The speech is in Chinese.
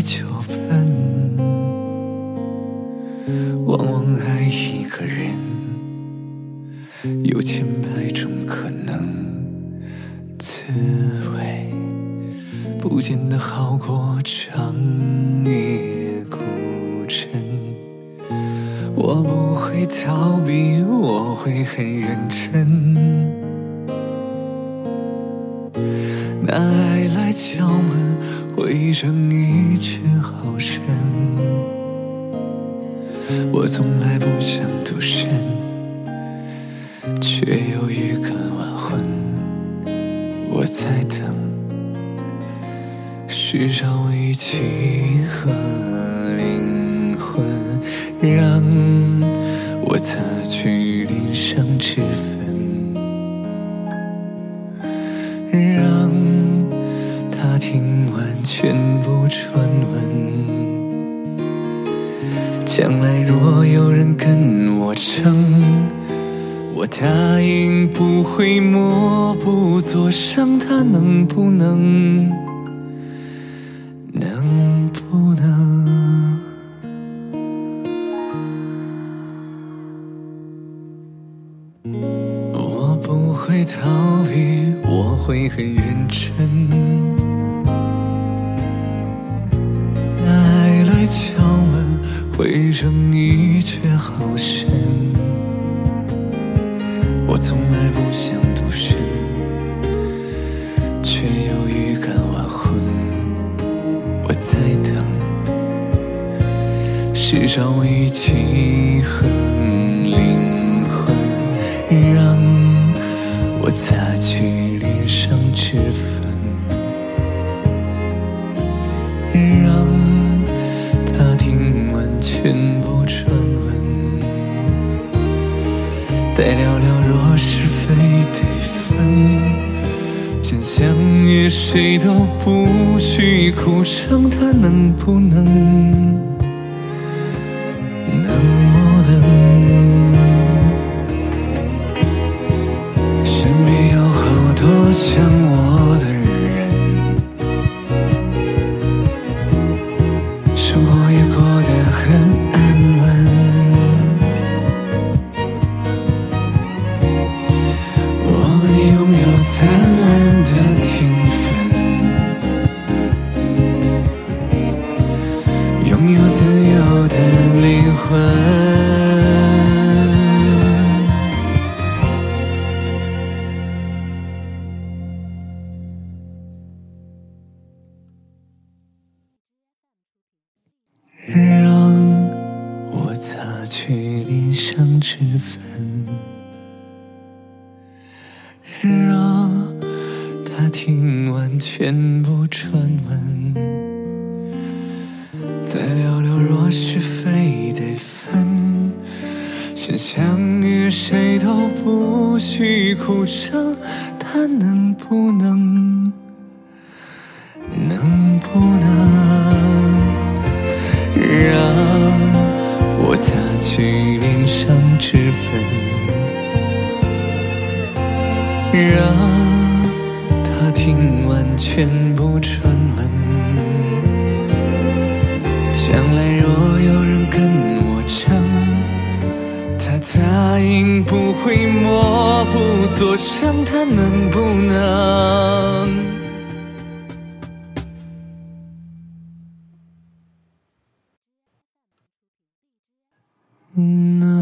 酒盆，往往爱一个人，有千百种可能滋味，不见得好过长夜孤枕。我不会逃避，我会很认真。那爱来敲门，回声一却好深。我从来不想独身，却又预感晚婚。我在等世上唯一契和灵魂，让我擦去脸上脂粉，让听完全部传闻。将来若有人跟我争，我答应不会默不作声。他能不能？能不能？我不会逃避，我会很认真。回声一却好深。我从来不想独身，却又预感晚婚。我在等世上唯契合灵魂，让我擦去脸上脂再聊聊若是非得分，先相约谁都不许哭声，他能不能？能？有自由的灵魂。让我擦去脸上脂粉，让他听完全部传闻，不许哭声，他能不能？能不能？让我擦去脸上脂粉，让他听完全部传会默不作声，他能不能？能